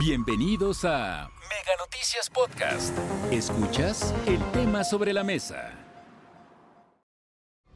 Bienvenidos a Mega Noticias Podcast. Escuchas el tema sobre la mesa.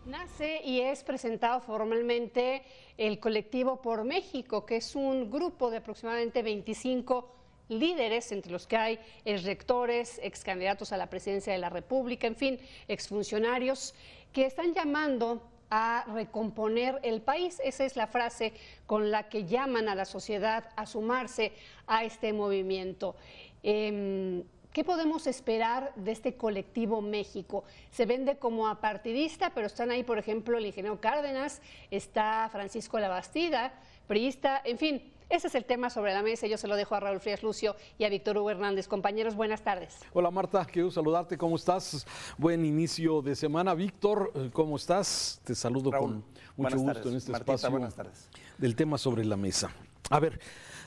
Nace y es presentado formalmente el colectivo Por México, que es un grupo de aproximadamente 25 líderes, entre los que hay rectores, ex candidatos a la presidencia de la República, en fin, exfuncionarios, que están llamando a recomponer el país. Esa es la frase con la que llaman a la sociedad a sumarse a este movimiento. Em, ¿Qué podemos esperar de este colectivo México? Se vende como apartidista, pero están ahí, por ejemplo, el ingeniero Cárdenas, está Francisco Labastida, priista, en fin, ese es el tema sobre la mesa. Yo se lo dejo a Raúl Frías Lucio y a Víctor Hugo Hernández. Compañeros, buenas tardes. Hola Marta, quiero saludarte. ¿Cómo estás? Buen inicio de semana. Víctor, ¿cómo estás? Te saludo con mucho gusto en este espacio buenas tardes. del tema sobre la mesa. A ver,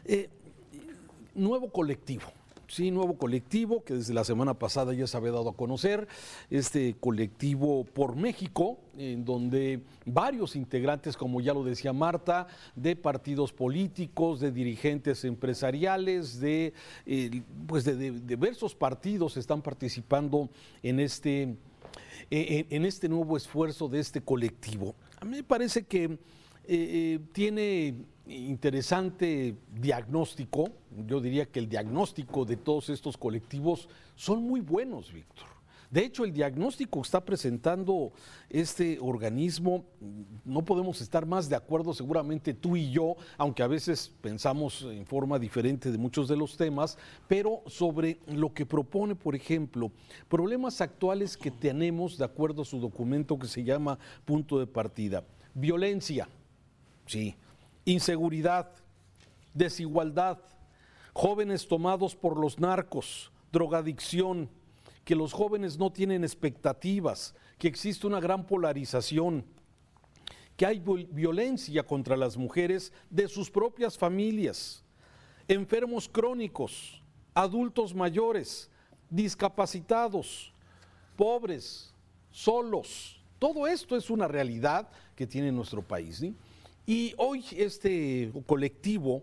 eh, nuevo colectivo. Sí, nuevo colectivo que desde la semana pasada ya se había dado a conocer, este colectivo por México, en donde varios integrantes, como ya lo decía Marta, de partidos políticos, de dirigentes empresariales, de, eh, pues de, diversos partidos están participando en este, en, este nuevo esfuerzo de este colectivo. A mí me parece que eh, eh, tiene interesante diagnóstico. Yo diría que el diagnóstico de todos estos colectivos son muy buenos, Víctor. De hecho, el diagnóstico que está presentando este organismo, no podemos estar más de acuerdo seguramente tú y yo, aunque a veces pensamos en forma diferente de muchos de los temas, pero sobre lo que propone, por ejemplo, problemas actuales que tenemos de acuerdo a su documento que se llama Punto de Partida. Violencia, sí inseguridad, desigualdad, jóvenes tomados por los narcos, drogadicción, que los jóvenes no tienen expectativas, que existe una gran polarización, que hay violencia contra las mujeres de sus propias familias, enfermos crónicos, adultos mayores, discapacitados, pobres, solos. Todo esto es una realidad que tiene nuestro país. Y hoy este colectivo,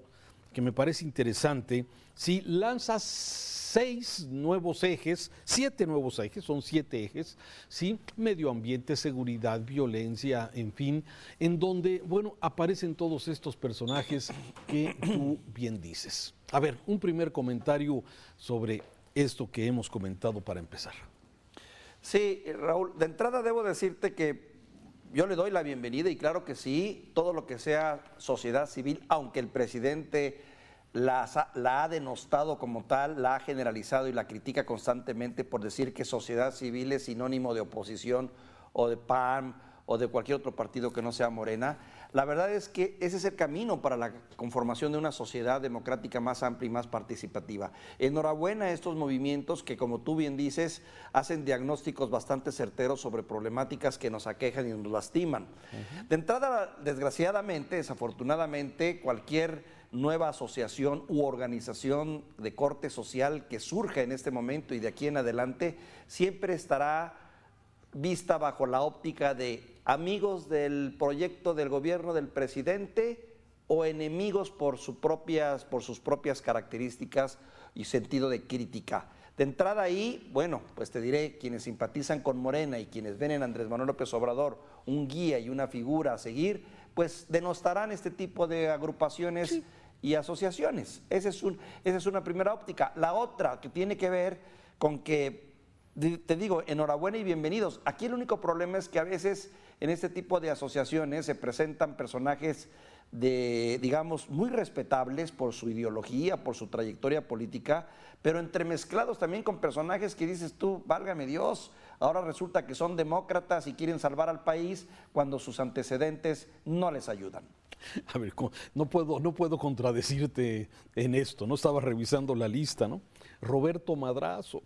que me parece interesante, sí, lanza seis nuevos ejes, siete nuevos ejes, son siete ejes, ¿sí? medio ambiente, seguridad, violencia, en fin, en donde, bueno, aparecen todos estos personajes que tú bien dices. A ver, un primer comentario sobre esto que hemos comentado para empezar. Sí, Raúl, de entrada debo decirte que yo le doy la bienvenida y claro que sí, todo lo que sea sociedad civil, aunque el presidente la, ha denostado como tal, la ha generalizado y la critica constantemente por decir que sociedad civil es sinónimo de oposición o de PAN o de cualquier otro partido que no sea Morena. La verdad es que ese es el camino para la conformación de una sociedad democrática más amplia y más participativa. Enhorabuena a estos movimientos que, como tú bien dices, hacen diagnósticos bastante certeros sobre problemáticas que nos aquejan y nos lastiman. De entrada, desgraciadamente, desafortunadamente, cualquier nueva asociación u organización de corte social que surja en este momento y de aquí en adelante siempre estará vista bajo la óptica de amigos del proyecto del gobierno del presidente o enemigos por, propias, por sus propias características y sentido de crítica. De entrada ahí, bueno, pues te diré, quienes simpatizan con Morena y quienes ven en Andrés Manuel López Obrador un guía y una figura a seguir, pues denostarán este tipo de agrupaciones y asociaciones. Es, un, esa es una primera óptica. La otra que tiene que ver con que, te digo, enhorabuena y bienvenidos. Aquí el único problema es que a veces en este tipo de asociaciones se presentan personajes de, digamos, muy respetables por su ideología, por su trayectoria política, pero entremezclados también con personajes que dices tú, válgame Dios, ahora resulta que son demócratas y quieren salvar al país cuando sus antecedentes no les ayudan. A ver, no puedo, no puedo contradecirte en esto, no estaba revisando la lista, ¿no? Roberto Madrazo,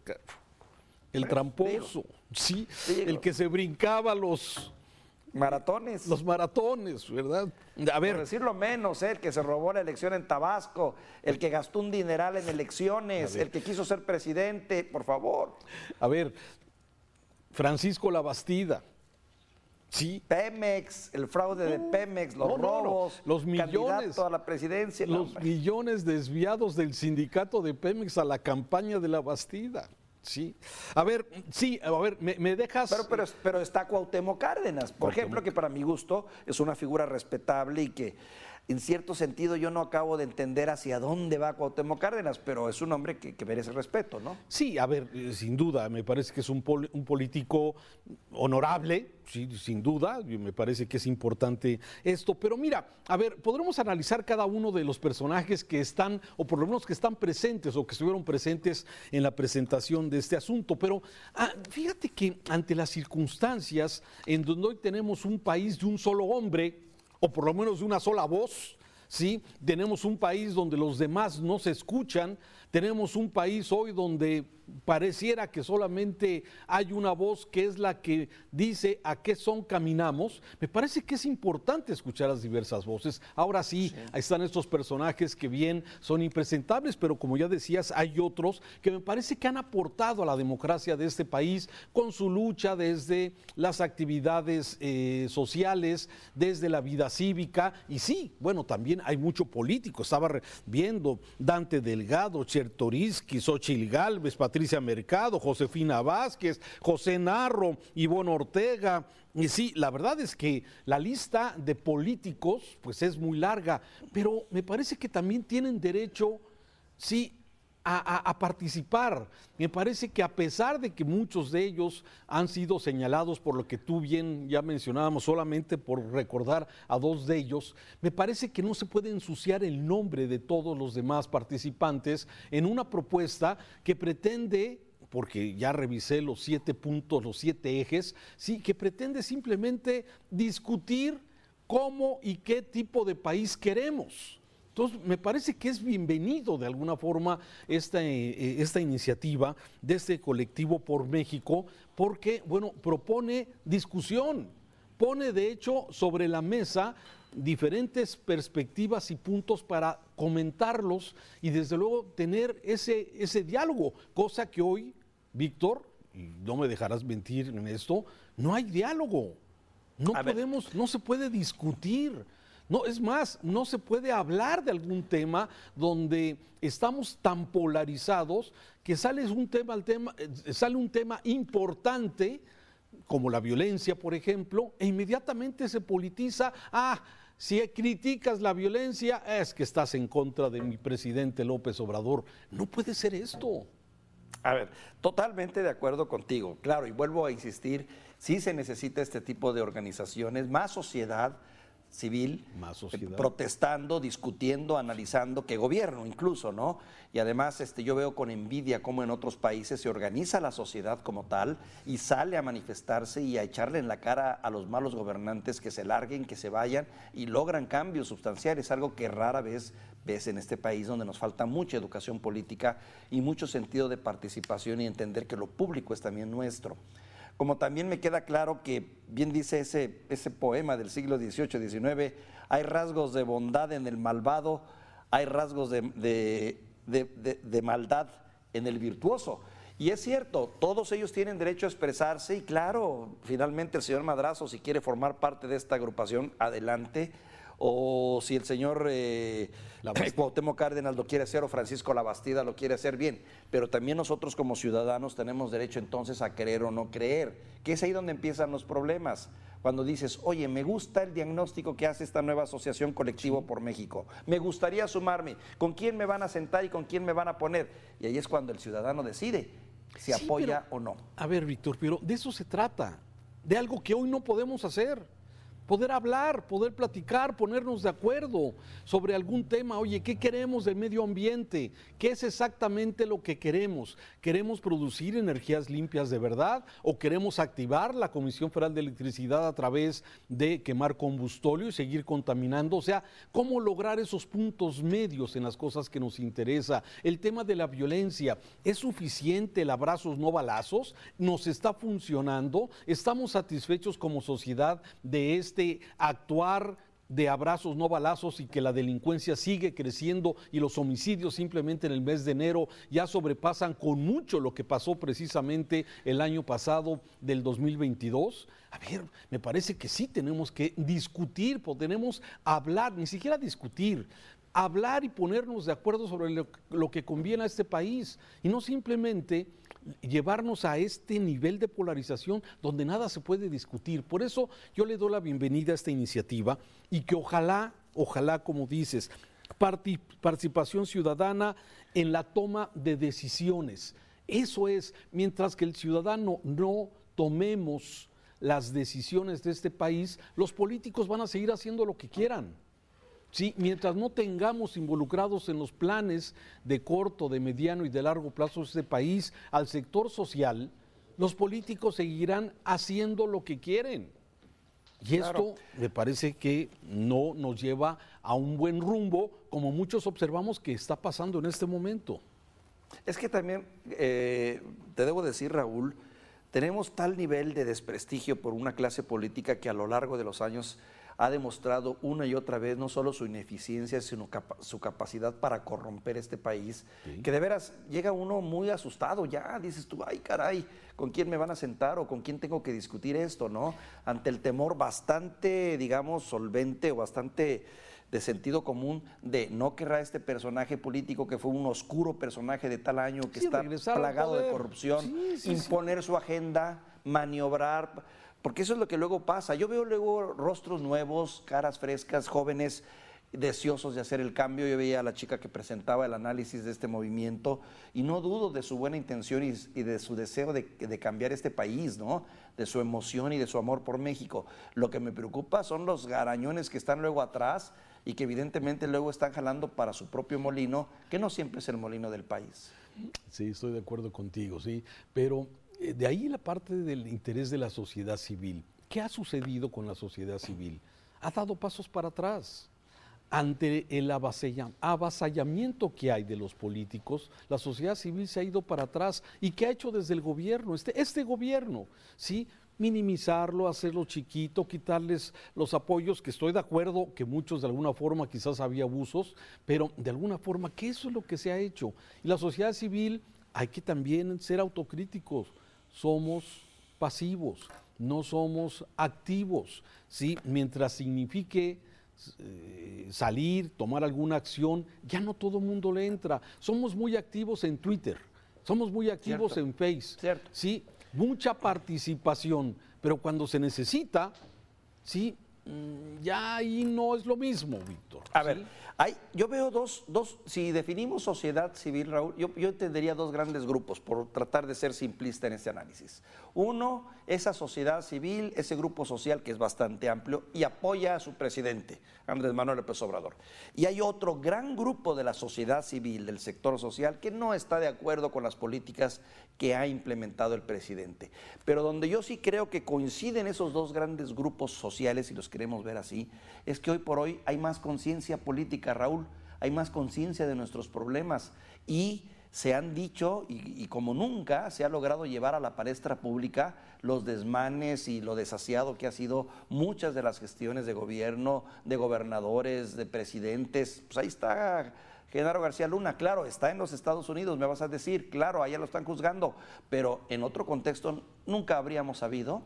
el tramposo, sí, el que se brincaba los Maratones. Los maratones, ¿verdad? A ver. Por decirlo menos, ¿eh? el que se robó la elección en Tabasco, el que gastó un dineral en elecciones, el que quiso ser presidente, por favor. A ver, Francisco Labastida, Sí. Pemex, el fraude de Pemex, los robos, los millones a la presidencia. Los millones desviados del sindicato de Pemex a la campaña de la Bastida. Sí. A ver, sí, a ver, me, dejas. Pero, pero, pero, está Cuauhtémoc Cárdenas, por ejemplo, que para mi gusto es una figura respetable y que en cierto sentido yo no acabo de entender hacia dónde va Cuauhtémoc Cárdenas, pero es un hombre que, merece respeto, ¿no? Sí, a ver, eh, sin duda, me parece que es un, un político honorable, sí, sin duda, me parece que es importante esto, pero mira, a ver, podremos analizar cada uno de los personajes que están, o por lo menos que están presentes o que estuvieron presentes en la presentación de este asunto, pero ah, fíjate que ante las circunstancias en donde hoy tenemos un país de un solo hombre, o por lo menos de una sola voz, ¿sí? Tenemos un país donde los demás no se escuchan, tenemos un país hoy donde pareciera que solamente hay una voz que es la que dice a qué son caminamos. Me parece que es importante escuchar las diversas voces. Ahora sí, están estos personajes que bien son impresentables, pero como ya decías, hay otros que me parece que han aportado a la democracia de este país con su lucha desde las actividades eh, sociales, desde la vida cívica. Y sí, bueno, también hay mucho político. Estaba viendo Dante Delgado, Chertoriski, Xochil Patricia Patricia Mercado, Josefina Vázquez, José Narro, Ivonne Ortega. Y sí, la verdad es que la lista de políticos pues es muy larga, pero me parece que también tienen derecho, sí, a, participar. Me parece que a pesar de que muchos de ellos han sido señalados por lo que tú bien ya mencionábamos, solamente por recordar a dos de ellos, me parece que no se puede ensuciar el nombre de todos los demás participantes en una propuesta que pretende porque ya revisé los siete puntos, los siete ejes, sí, que pretende simplemente discutir cómo y qué tipo de país queremos. Entonces, me parece que es bienvenido de alguna forma esta, eh, esta iniciativa de este colectivo por México, porque, bueno, propone discusión, pone de hecho sobre la mesa diferentes perspectivas y puntos para comentarlos y desde luego tener ese, ese diálogo, cosa que hoy, Víctor, y no me dejarás mentir en esto, no hay diálogo. No podemos, no se puede discutir. No, es más, no se puede hablar de algún tema donde estamos tan polarizados que sale un tema, el tema, eh, sale un tema importante, como la violencia, por ejemplo, e inmediatamente se politiza, ah, si criticas la violencia es que estás en contra de mi presidente López Obrador. No puede ser esto. A ver, totalmente de acuerdo contigo, claro, y vuelvo a insistir, sí se necesita este tipo de organizaciones, más sociedad, civil, eh, protestando, discutiendo, analizando, que gobierno incluso, ¿no? Y además este, yo veo con envidia cómo en otros países se organiza la sociedad como tal y sale a manifestarse y a echarle en la cara a los malos gobernantes que se larguen, que se vayan y logran cambios sustanciales, algo que rara vez ves en este país donde nos falta mucha educación política y mucho sentido de participación y entender que lo público es también nuestro como también me queda claro que, bien dice ese, ese poema del siglo XVIII, XIX, hay rasgos de bondad en el malvado, hay rasgos de, maldad en el virtuoso. Y es cierto, todos ellos tienen derecho a expresarse y claro, finalmente el señor Madrazo, si quiere formar parte de esta agrupación, adelante o si el señor eh, Cuauhtémoc Cárdenas lo quiere hacer o Francisco Labastida lo quiere hacer bien, pero también nosotros como ciudadanos tenemos derecho entonces a creer o no creer, que es ahí donde empiezan los problemas. Cuando dices, oye, me gusta el diagnóstico que hace esta nueva asociación colectivo por México, me gustaría sumarme, ¿con quién me van a sentar y con quién me van a poner? Y ahí es cuando el ciudadano decide si apoya o no. A ver, Víctor, pero de eso se trata, de algo que hoy no podemos hacer poder hablar, poder platicar, ponernos de acuerdo sobre algún tema. Oye, ¿qué queremos del medio ambiente? ¿Qué es exactamente lo que queremos? ¿Queremos producir energías limpias de verdad o queremos activar la Comisión Federal de Electricidad a través de quemar combustorio y seguir contaminando? O sea, ¿cómo lograr esos puntos medios en las cosas que nos interesa? El tema de la violencia, ¿es suficiente el abrazos no balazos? ¿Nos está funcionando? ¿Estamos satisfechos como sociedad de este actuar de abrazos, no balazos y que la delincuencia sigue creciendo y los homicidios simplemente en el mes de enero ya sobrepasan con mucho lo que pasó precisamente el año pasado del 2022. A ver, me parece que sí tenemos que discutir, tenemos hablar, ni siquiera discutir, hablar y ponernos de acuerdo sobre lo, lo que conviene a este país y no simplemente llevarnos a este nivel de polarización donde nada se puede discutir. Por eso yo le doy la bienvenida a esta iniciativa y que ojalá, ojalá, como dices, participación ciudadana en la toma de decisiones. Eso es, mientras que el ciudadano no tomemos las decisiones de este país, los políticos van a seguir haciendo lo que quieran. ¿Sí? Mientras no tengamos involucrados en los planes de corto, de mediano y de largo plazo de este país al sector social, los políticos seguirán haciendo lo que quieren. Y esto me parece que no nos lleva a un buen rumbo, como muchos observamos que está pasando en este momento. Es que también, eh, te debo decir, Raúl, tenemos tal nivel de desprestigio por una clase política que a lo largo de los años ha demostrado una y otra vez no solo su ineficiencia, sino su capacidad para corromper este país, que de veras llega uno muy asustado, ya dices tú, ay caray, ¿con quién me van a sentar o con quién tengo que discutir esto, no? Ante el temor bastante, digamos, solvente o bastante de sentido común de no querrá este personaje político que fue un oscuro personaje de tal año que está plagado de corrupción, imponer su agenda, maniobrar porque eso es lo que luego pasa. Yo veo luego rostros nuevos, caras frescas, jóvenes deseosos de hacer el cambio. Yo veía a la chica que presentaba el análisis de este movimiento y no dudo de su buena intención y, de su deseo de, de, cambiar este país, ¿no? De su emoción y de su amor por México. Lo que me preocupa son los garañones que están luego atrás y que evidentemente luego están jalando para su propio molino, que no siempre es el molino del país. Sí, estoy de acuerdo contigo, sí, pero de ahí la parte del interés de la sociedad civil. ¿Qué ha sucedido con la sociedad civil? Ha dado pasos para atrás. Ante el avasallamiento que hay de los políticos, la sociedad civil se ha ido para atrás. ¿Y qué ha hecho desde el gobierno? Este, este gobierno, ¿sí? minimizarlo, hacerlo chiquito, quitarles los apoyos, que estoy de acuerdo que muchos de alguna forma quizás había abusos, pero de alguna forma que eso es lo que se ha hecho. Y la sociedad civil hay que también ser autocríticos somos pasivos, no somos activos, ¿sí? Mientras signifique eh, salir, tomar alguna acción, ya no todo el mundo le entra. Somos muy activos en Twitter, somos muy activos en Facebook, ¿sí? Mucha participación, pero cuando se necesita, ¿sí? Mm, ya ahí no es lo mismo, Víctor. A ver, hay, yo veo dos, dos, si definimos sociedad civil, Raúl, yo, yo entendería dos grandes grupos, por tratar de ser simplista en este análisis. Uno, esa sociedad civil, ese grupo social que es bastante amplio y apoya a su presidente, Andrés Manuel López Obrador. Y hay otro gran grupo de la sociedad civil, del sector social, que no está de acuerdo con las políticas que ha implementado el presidente. Pero donde yo sí creo que coinciden esos dos grandes grupos sociales, y los queremos ver así, es que hoy por hoy hay más conciencia política, Raúl, hay más conciencia de nuestros problemas y se han dicho, y, como nunca, se ha logrado llevar a la palestra pública los desmanes y lo desasiado que ha sido muchas de las gestiones de gobierno, de gobernadores, de presidentes. Pues ahí está Genaro García Luna, claro, está en los Estados Unidos, me vas a decir, claro, allá lo están juzgando, pero en otro contexto nunca habríamos sabido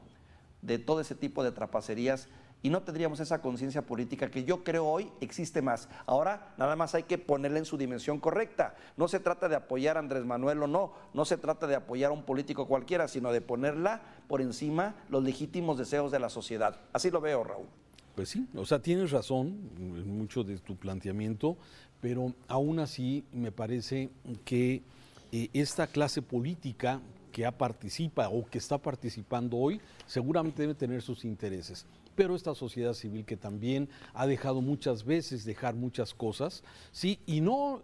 de todo ese tipo de trapacerías y no tendríamos esa conciencia política que yo creo hoy existe más. Ahora nada más hay que ponerla en su dimensión correcta. No se trata de apoyar a Andrés Manuel o no, no se trata de apoyar a un político cualquiera, sino de ponerla por encima los legítimos deseos de la sociedad. Así lo veo, Raúl. Pues sí, o sea, tienes razón en mucho de tu planteamiento, pero aún así me parece que eh, esta clase política que participa o que está participando hoy seguramente debe tener sus intereses pero esta sociedad civil que también ha dejado muchas veces dejar muchas cosas, ¿sí? Y no,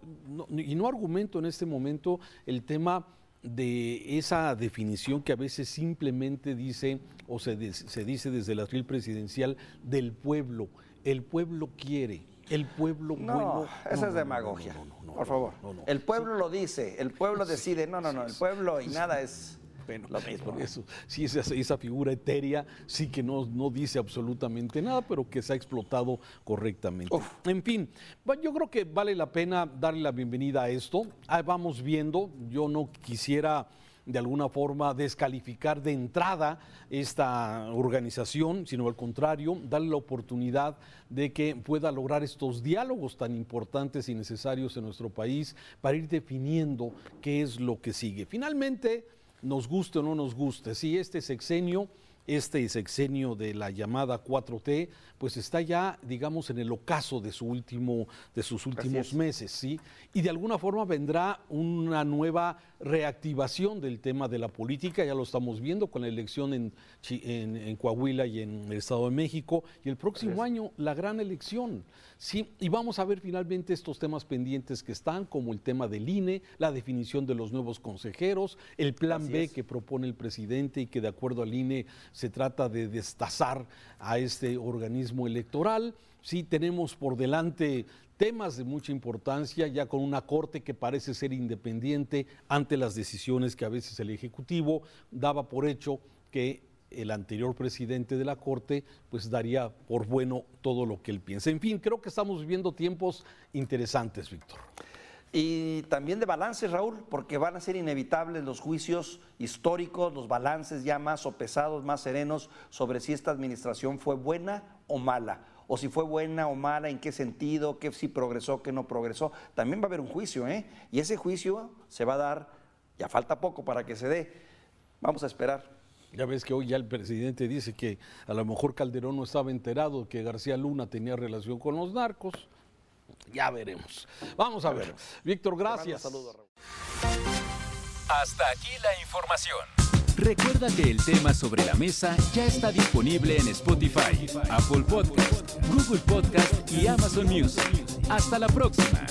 y no argumento en este momento el tema de esa definición que a veces simplemente dice o se, se dice desde la atril presidencial del pueblo. El pueblo quiere, el pueblo no, Esa es demagogia. por favor. El pueblo lo dice, el pueblo decide. No, no, no. El pueblo y nada es. Bueno, lo mismo. Por eso, sí, esa, esa figura etérea sí que no, no dice absolutamente nada, pero que se ha explotado correctamente. En fin, yo creo que vale la pena darle la bienvenida a esto. Ahí vamos viendo, yo no quisiera de alguna forma descalificar de entrada esta organización, sino al contrario, darle la oportunidad de que pueda lograr estos diálogos tan importantes y necesarios en nuestro país para ir definiendo qué es lo que sigue. Finalmente, nos guste o no nos guste, si este sexenio este sexenio de la llamada 4T, pues está ya, digamos, en el ocaso de, su último, de sus últimos meses, ¿sí? Y de alguna forma vendrá una nueva reactivación del tema de la política, ya lo estamos viendo con la elección en, en, Coahuila y en el Estado de México, y el próximo año la gran elección. Sí, y vamos a ver finalmente estos temas pendientes que están, como el tema del INE, la definición de los nuevos consejeros, el plan B que propone el presidente y que de acuerdo al INE se trata de destazar a este organismo electoral. Sí, tenemos por delante temas de mucha importancia, ya con una corte que parece ser independiente ante las decisiones que a veces el Ejecutivo daba por hecho que el anterior presidente de la Corte pues daría por bueno todo lo que él piensa. En fin, creo que estamos viviendo tiempos interesantes, Víctor. Y también de balances, Raúl, porque van a ser inevitables los juicios históricos, los balances ya más pesados, más serenos sobre si esta administración fue buena o mala, o si fue buena o mala, en qué sentido, qué si progresó, qué no progresó. También va a haber un juicio, ¿eh? Y ese juicio se va a dar, ya falta poco para que se dé. Vamos a esperar. Ya ves que hoy ya el presidente dice que a lo mejor Calderón no estaba enterado que García Luna tenía relación con los narcos. Ya veremos. Vamos a ver. Víctor, gracias. Saludos, Hasta aquí la información. Recuerda que el tema sobre la mesa ya está disponible en Spotify, Apple Podcast, Google Podcast y Amazon Music. Hasta la próxima.